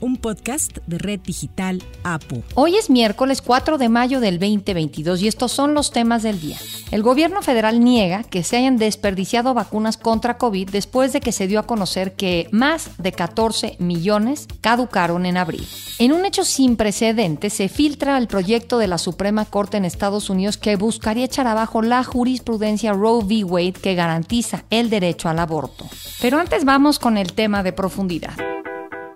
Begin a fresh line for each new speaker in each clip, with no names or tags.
un podcast de Red Digital APO.
Hoy es miércoles 4 de mayo del 2022 y estos son los temas del día. El gobierno federal niega que se hayan desperdiciado vacunas contra COVID después de que se dio a conocer que más de 14 millones caducaron en abril. En un hecho sin precedentes, se filtra el proyecto de la Suprema Corte en Estados Unidos que buscaría echar abajo la jurisprudencia Roe v. Wade que garantiza el derecho al aborto. Pero antes vamos con el tema de profundidad.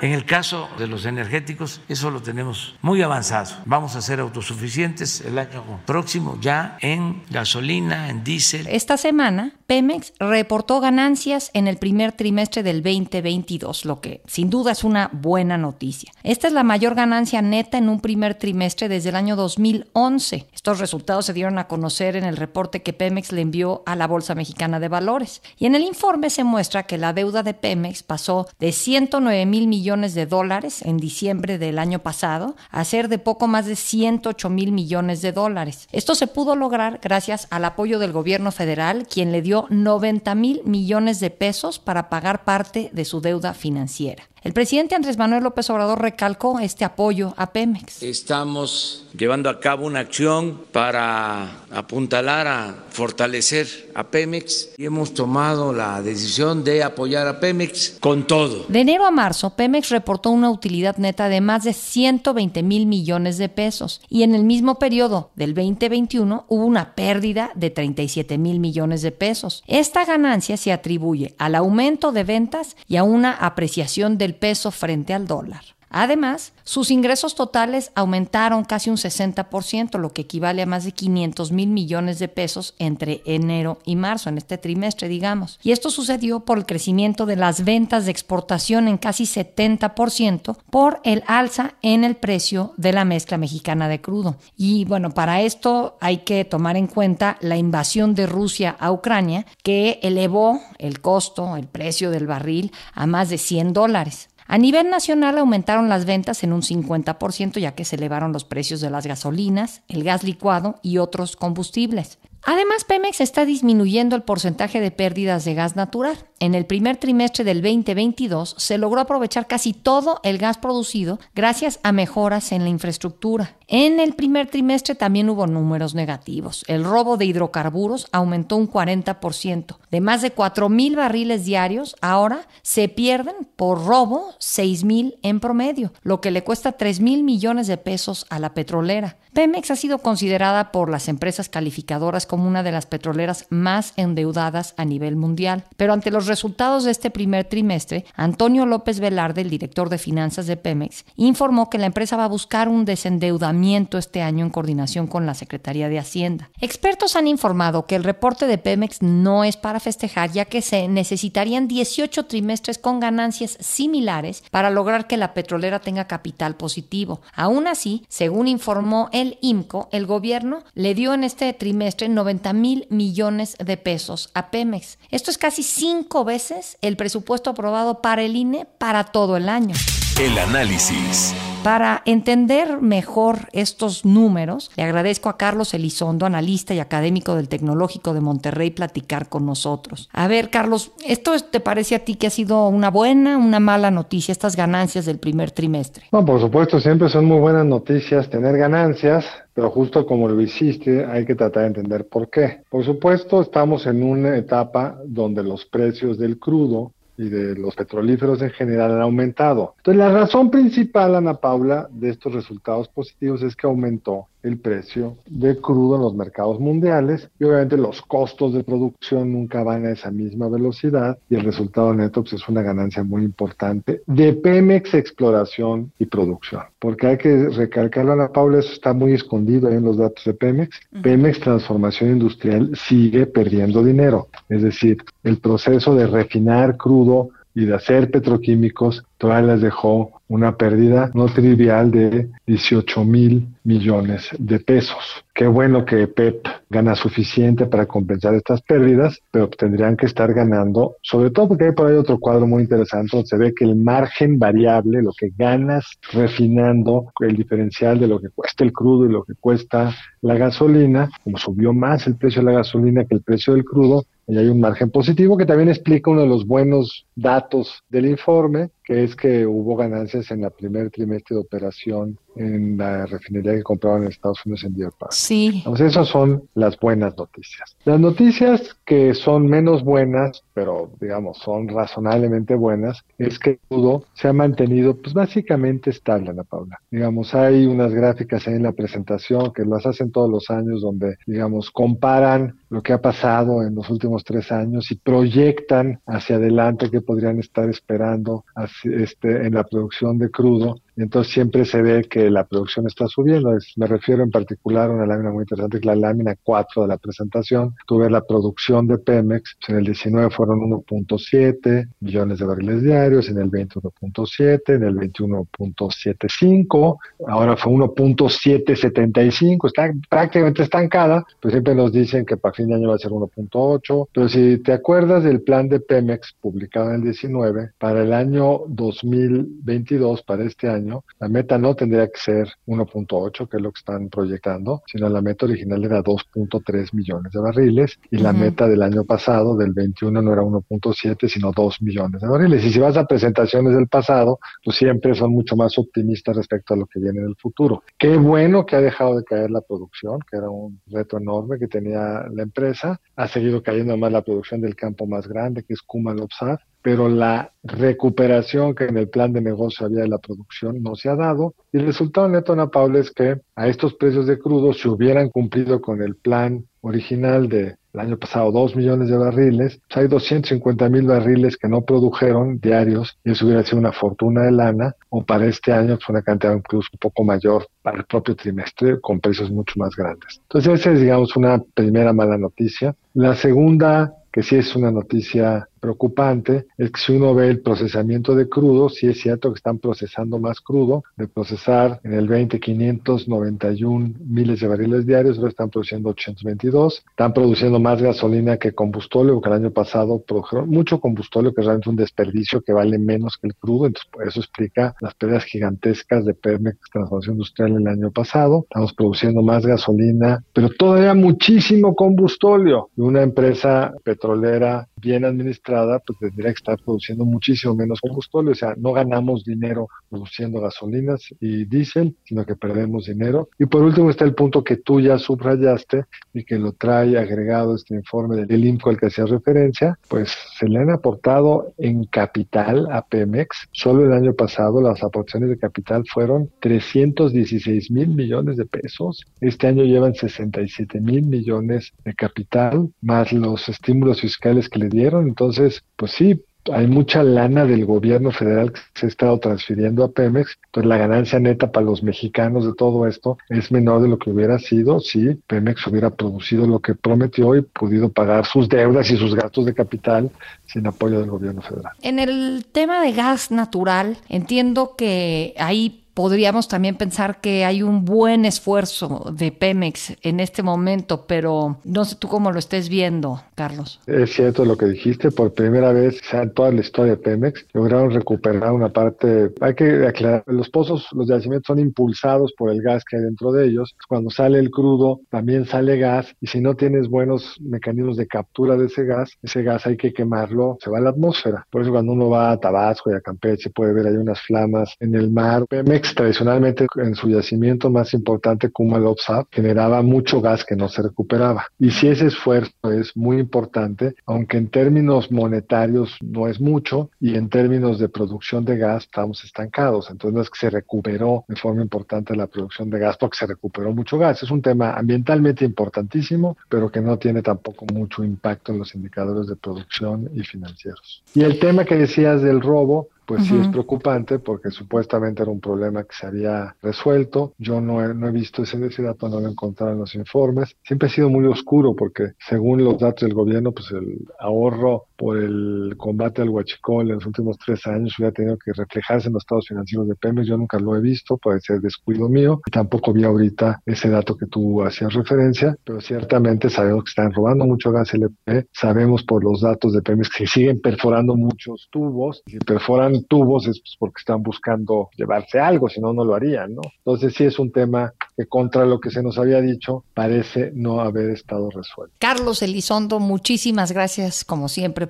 En el caso de los energéticos, eso lo tenemos muy avanzado. Vamos a ser autosuficientes el año próximo ya en gasolina, en diésel.
Esta semana, Pemex reportó ganancias en el primer trimestre del 2022, lo que sin duda es una buena noticia. Esta es la mayor ganancia neta en un primer trimestre desde el año 2011. Estos resultados se dieron a conocer en el reporte que Pemex le envió a la Bolsa Mexicana de Valores. Y en el informe se muestra que la deuda de Pemex pasó de 109 mil millones de dólares en diciembre del año pasado a ser de poco más de 108 mil millones de dólares. Esto se pudo lograr gracias al apoyo del gobierno federal, quien le dio 90 mil millones de pesos para pagar parte de su deuda financiera. El presidente Andrés Manuel López Obrador recalcó este apoyo a Pemex.
Estamos llevando a cabo una acción para apuntalar a fortalecer a Pemex y hemos tomado la decisión de apoyar a Pemex con todo.
De enero a marzo, Pemex reportó una utilidad neta de más de 120 mil millones de pesos y en el mismo periodo del 2021 hubo una pérdida de 37 mil millones de pesos. Esta ganancia se atribuye al aumento de ventas y a una apreciación del peso frente al dólar. Además, sus ingresos totales aumentaron casi un 60%, lo que equivale a más de 500 mil millones de pesos entre enero y marzo, en este trimestre, digamos. Y esto sucedió por el crecimiento de las ventas de exportación en casi 70% por el alza en el precio de la mezcla mexicana de crudo. Y bueno, para esto hay que tomar en cuenta la invasión de Rusia a Ucrania, que elevó el costo, el precio del barril a más de 100 dólares. A nivel nacional aumentaron las ventas en un 50% ya que se elevaron los precios de las gasolinas, el gas licuado y otros combustibles. Además, Pemex está disminuyendo el porcentaje de pérdidas de gas natural. En el primer trimestre del 2022 se logró aprovechar casi todo el gas producido gracias a mejoras en la infraestructura. En el primer trimestre también hubo números negativos. El robo de hidrocarburos aumentó un 40%. De más de 4.000 barriles diarios, ahora se pierden por robo 6.000 en promedio, lo que le cuesta 3.000 millones de pesos a la petrolera. Pemex ha sido considerada por las empresas calificadoras como una de las petroleras más endeudadas a nivel mundial. Pero ante los resultados de este primer trimestre, Antonio López Velarde, el director de finanzas de Pemex, informó que la empresa va a buscar un desendeudamiento este año en coordinación con la Secretaría de Hacienda. Expertos han informado que el reporte de Pemex no es para festejar, ya que se necesitarían 18 trimestres con ganancias similares para lograr que la petrolera tenga capital positivo. Aún así, según informó el IMCO, el gobierno le dio en este trimestre 90 mil millones de pesos a Pemex. Esto es casi cinco veces el presupuesto aprobado para el INE para todo el año.
El análisis.
Para entender mejor estos números, le agradezco a Carlos Elizondo, analista y académico del Tecnológico de Monterrey, platicar con nosotros. A ver, Carlos, ¿esto te parece a ti que ha sido una buena, una mala noticia, estas ganancias del primer trimestre?
No, por supuesto, siempre son muy buenas noticias tener ganancias, pero justo como lo hiciste, hay que tratar de entender por qué. Por supuesto, estamos en una etapa donde los precios del crudo y de los petrolíferos en general han aumentado. Entonces, la razón principal, Ana Paula, de estos resultados positivos es que aumentó el precio de crudo en los mercados mundiales y obviamente los costos de producción nunca van a esa misma velocidad y el resultado neto pues, es una ganancia muy importante de Pemex exploración y producción. Porque hay que recalcarlo, Ana Paula, eso está muy escondido ahí en los datos de Pemex. Pemex Transformación Industrial sigue perdiendo dinero. Es decir, el proceso de refinar crudo y de hacer petroquímicos, todavía les dejó una pérdida no trivial de 18 mil millones de pesos. Qué bueno que PEP gana suficiente para compensar estas pérdidas, pero tendrían que estar ganando, sobre todo porque hay por ahí otro cuadro muy interesante donde se ve que el margen variable, lo que ganas refinando el diferencial de lo que cuesta el crudo y lo que cuesta la gasolina, como subió más el precio de la gasolina que el precio del crudo, y hay un margen positivo que también explica uno de los buenos datos del informe, que es que hubo ganancias en el primer trimestre de operación en la refinería que compraban en Estados Unidos en Deer Park.
Sí.
Entonces, esas son las buenas noticias. Las noticias que son menos buenas, pero digamos son razonablemente buenas, es que todo se ha mantenido pues básicamente estable, Ana Paula. Digamos, hay unas gráficas ahí en la presentación que las hacen todos los años donde, digamos, comparan lo que ha pasado en los últimos tres años y proyectan hacia adelante qué podrían estar esperando este, en la producción de crudo entonces siempre se ve que la producción está subiendo. me refiero en particular a una lámina muy interesante, que es la lámina 4 de la presentación. Tuve la producción de Pemex, en el 19 fueron 1.7 millones de barriles diarios, en el 20 1.7, en el 21 1.75, ahora fue 1.775, está prácticamente estancada, pues siempre nos dicen que para fin de año va a ser 1.8, pero si te acuerdas del plan de Pemex publicado en el 19, para el año 2022, para este año, la meta no tendría que ser 1.8, que es lo que están proyectando, sino la meta original era 2.3 millones de barriles y la meta del año pasado, del 21, no era 1.7, sino 2 millones de barriles. Y si vas a presentaciones del pasado, pues siempre son mucho más optimistas respecto a lo que viene en el futuro. Qué bueno que ha dejado de caer la producción, que era un reto enorme que tenía la empresa. Ha seguido cayendo más la producción del campo más grande, que es Kumalopsar, pero la recuperación que en el plan de negocio había de la producción no se ha dado. Y el resultado neto, Ana Paula, es que a estos precios de crudo, si hubieran cumplido con el plan original de el año pasado 2 millones de barriles, pues hay 250 mil barriles que no produjeron diarios y eso hubiera sido una fortuna de lana o para este año pues una cantidad incluso un poco mayor para el propio trimestre con precios mucho más grandes. Entonces esa es digamos una primera mala noticia. La segunda que sí es una noticia preocupante es que si uno ve el procesamiento de crudo, sí es cierto que están procesando más crudo, de procesar en el 20 591 miles de barriles diarios, ahora están produciendo 822, están produciendo más gasolina que combustóleo, que el año pasado produjeron mucho combustóleo, que es realmente un desperdicio que vale menos que el crudo, entonces por eso explica las pérdidas gigantescas de Pemex Transformación Industrial el año pasado, estamos produciendo más gasolina, pero todavía muchísimo combustóleo, una empresa petrolera bien administrada, pues tendría que estar produciendo muchísimo menos combustible. O sea, no ganamos dinero produciendo gasolinas y diésel, sino que perdemos dinero. Y por último está el punto que tú ya subrayaste y que lo trae agregado este informe del INCO al que hacía referencia, pues se le han aportado en capital a Pemex. Solo el año pasado las aportaciones de capital fueron 316 mil millones de pesos. Este año llevan 67 mil millones de capital, más los estímulos fiscales que le dieron. Entonces, pues sí, hay mucha lana del gobierno federal que se ha estado transfiriendo a Pemex, entonces la ganancia neta para los mexicanos de todo esto es menor de lo que hubiera sido si Pemex hubiera producido lo que prometió y podido pagar sus deudas y sus gastos de capital sin apoyo del gobierno federal.
En el tema de gas natural, entiendo que ahí podríamos también pensar que hay un buen esfuerzo de Pemex en este momento, pero no sé tú cómo lo estés viendo, Carlos.
Es cierto lo que dijiste, por primera vez en toda la historia de Pemex lograron recuperar una parte, hay que aclarar, los pozos, los yacimientos son impulsados por el gas que hay dentro de ellos, cuando sale el crudo también sale gas y si no tienes buenos mecanismos de captura de ese gas, ese gas hay que quemarlo, se va a la atmósfera. Por eso cuando uno va a Tabasco y a Campeche puede ver ahí unas flamas en el mar. Pemex tradicionalmente en su yacimiento más importante, Kumalopsat, generaba mucho gas que no se recuperaba. Y si ese esfuerzo es muy importante, aunque en términos monetarios no es mucho, y en términos de producción de gas estamos estancados. Entonces no es que se recuperó de forma importante la producción de gas porque se recuperó mucho gas. Es un tema ambientalmente importantísimo, pero que no tiene tampoco mucho impacto en los indicadores de producción y financieros. Y el tema que decías del robo, pues sí es preocupante porque supuestamente era un problema que se había resuelto. Yo no he, no he visto ese, ese dato, no lo he encontrado en los informes. Siempre ha sido muy oscuro porque según los datos del gobierno, pues el ahorro por el combate al huachicol en los últimos tres años hubiera tenido que reflejarse en los estados financieros de Pemex. Yo nunca lo he visto, puede ser descuido mío. Tampoco vi ahorita ese dato que tú hacías referencia, pero ciertamente sabemos que están robando mucho gas LP. Sabemos por los datos de Pemex que siguen perforando muchos tubos. Si perforan tubos es pues, porque están buscando llevarse algo, si no, no lo harían, ¿no? Entonces sí es un tema que contra lo que se nos había dicho parece no haber estado resuelto.
Carlos Elizondo, muchísimas gracias como siempre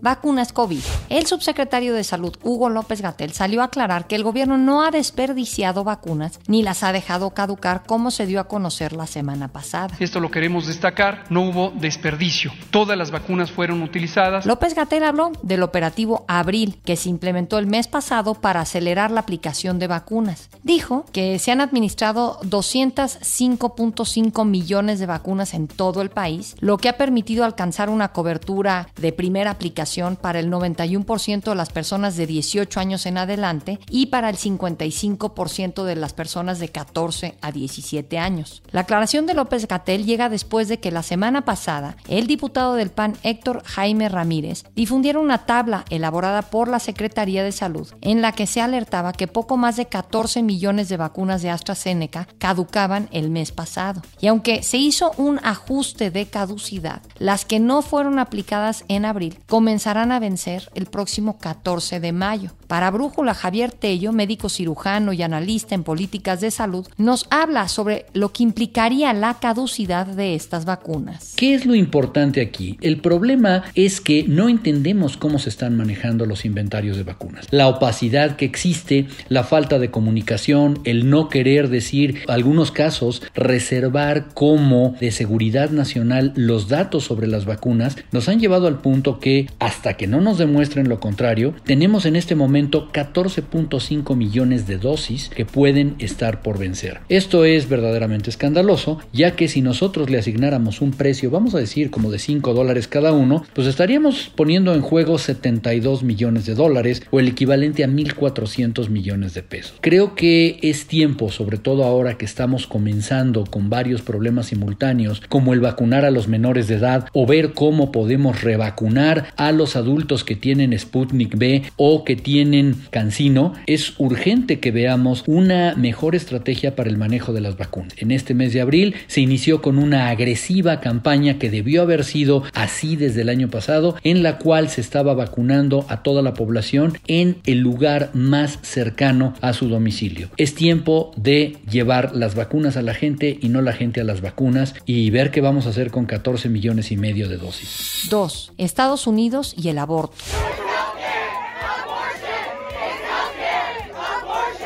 vacunas COVID. El subsecretario de Salud, Hugo López Gatel, salió a aclarar que el gobierno no ha desperdiciado vacunas ni las ha dejado caducar como se dio a conocer la semana pasada.
Esto lo queremos destacar, no hubo desperdicio. Todas las vacunas fueron utilizadas.
López Gatel habló del operativo Abril, que se implementó el mes pasado para acelerar la aplicación de vacunas. Dijo que se han administrado 205.5 millones de vacunas en todo el país, lo que ha permitido alcanzar una cobertura de primera aplicación para el 91% de las personas de 18 años en adelante y para el 55% de las personas de 14 a 17 años. La aclaración de López Gatel llega después de que la semana pasada el diputado del PAN Héctor Jaime Ramírez difundiera una tabla elaborada por la Secretaría de Salud en la que se alertaba que poco más de 14 millones de vacunas de AstraZeneca caducaban el mes pasado. Y aunque se hizo un ajuste de caducidad, las que no fueron aplicadas en abril comenzaron comenzarán a vencer el próximo 14 de mayo. Para Brújula, Javier Tello, médico cirujano y analista en políticas de salud, nos habla sobre lo que implicaría la caducidad de estas vacunas.
¿Qué es lo importante aquí? El problema es que no entendemos cómo se están manejando los inventarios de vacunas. La opacidad que existe, la falta de comunicación, el no querer decir, algunos casos, reservar como de seguridad nacional los datos sobre las vacunas, nos han llevado al punto que hasta que no nos demuestren lo contrario, tenemos en este momento 14.5 millones de dosis que pueden estar por vencer. Esto es verdaderamente escandaloso, ya que si nosotros le asignáramos un precio, vamos a decir como de 5 dólares cada uno, pues estaríamos poniendo en juego 72 millones de dólares o el equivalente a 1.400 millones de pesos. Creo que es tiempo, sobre todo ahora que estamos comenzando con varios problemas simultáneos, como el vacunar a los menores de edad o ver cómo podemos revacunar a los adultos que tienen Sputnik B o que tienen Cancino, es urgente que veamos una mejor estrategia para el manejo de las vacunas. En este mes de abril se inició con una agresiva campaña que debió haber sido así desde el año pasado, en la cual se estaba vacunando a toda la población en el lugar más cercano a su domicilio. Es tiempo de llevar las vacunas a la gente y no la gente a las vacunas y ver qué vamos a hacer con 14 millones y medio de dosis.
2. Estados Unidos y el aborto.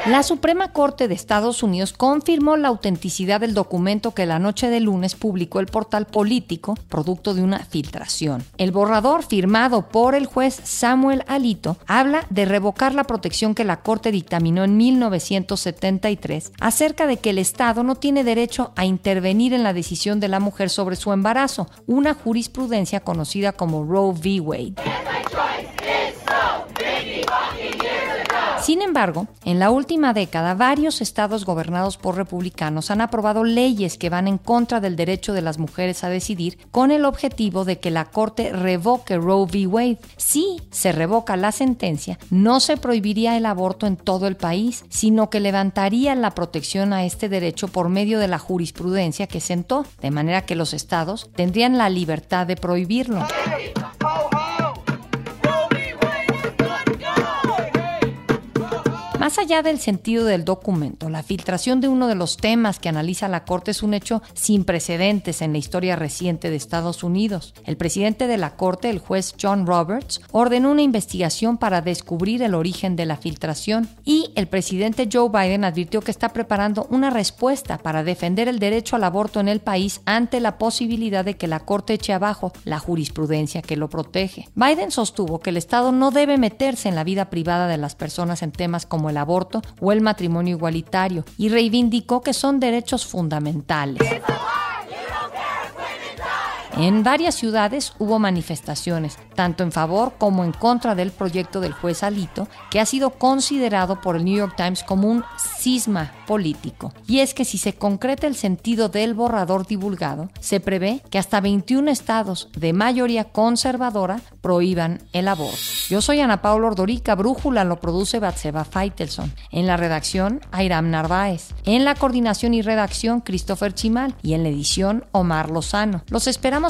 La Suprema Corte de Estados Unidos confirmó la autenticidad del documento que la noche de lunes publicó el portal político, producto de una filtración. El borrador firmado por el juez Samuel Alito habla de revocar la protección que la Corte dictaminó en 1973 acerca de que el Estado no tiene derecho a intervenir en la decisión de la mujer sobre su embarazo, una jurisprudencia conocida como Roe v. Wade. Sin embargo, en la última década, varios estados gobernados por republicanos han aprobado leyes que van en contra del derecho de las mujeres a decidir con el objetivo de que la Corte revoque Roe v. Wade. Si se revoca la sentencia, no se prohibiría el aborto en todo el país, sino que levantaría la protección a este derecho por medio de la jurisprudencia que sentó, de manera que los estados tendrían la libertad de prohibirlo. Más allá del sentido del documento, la filtración de uno de los temas que analiza la Corte es un hecho sin precedentes en la historia reciente de Estados Unidos. El presidente de la Corte, el juez John Roberts, ordenó una investigación para descubrir el origen de la filtración y el presidente Joe Biden advirtió que está preparando una respuesta para defender el derecho al aborto en el país ante la posibilidad de que la Corte eche abajo la jurisprudencia que lo protege. Biden sostuvo que el Estado no debe meterse en la vida privada de las personas en temas como el aborto o el matrimonio igualitario y reivindicó que son derechos fundamentales. En varias ciudades hubo manifestaciones, tanto en favor como en contra del proyecto del juez Alito, que ha sido considerado por el New York Times como un cisma político. Y es que si se concreta el sentido del borrador divulgado, se prevé que hasta 21 estados de mayoría conservadora prohíban el aborto. Yo soy Ana Paula Ordorica, Brújula lo produce Batseba Feitelson. En la redacción, Airam Narváez. En la coordinación y redacción, Christopher Chimal. Y en la edición, Omar Lozano. Los esperamos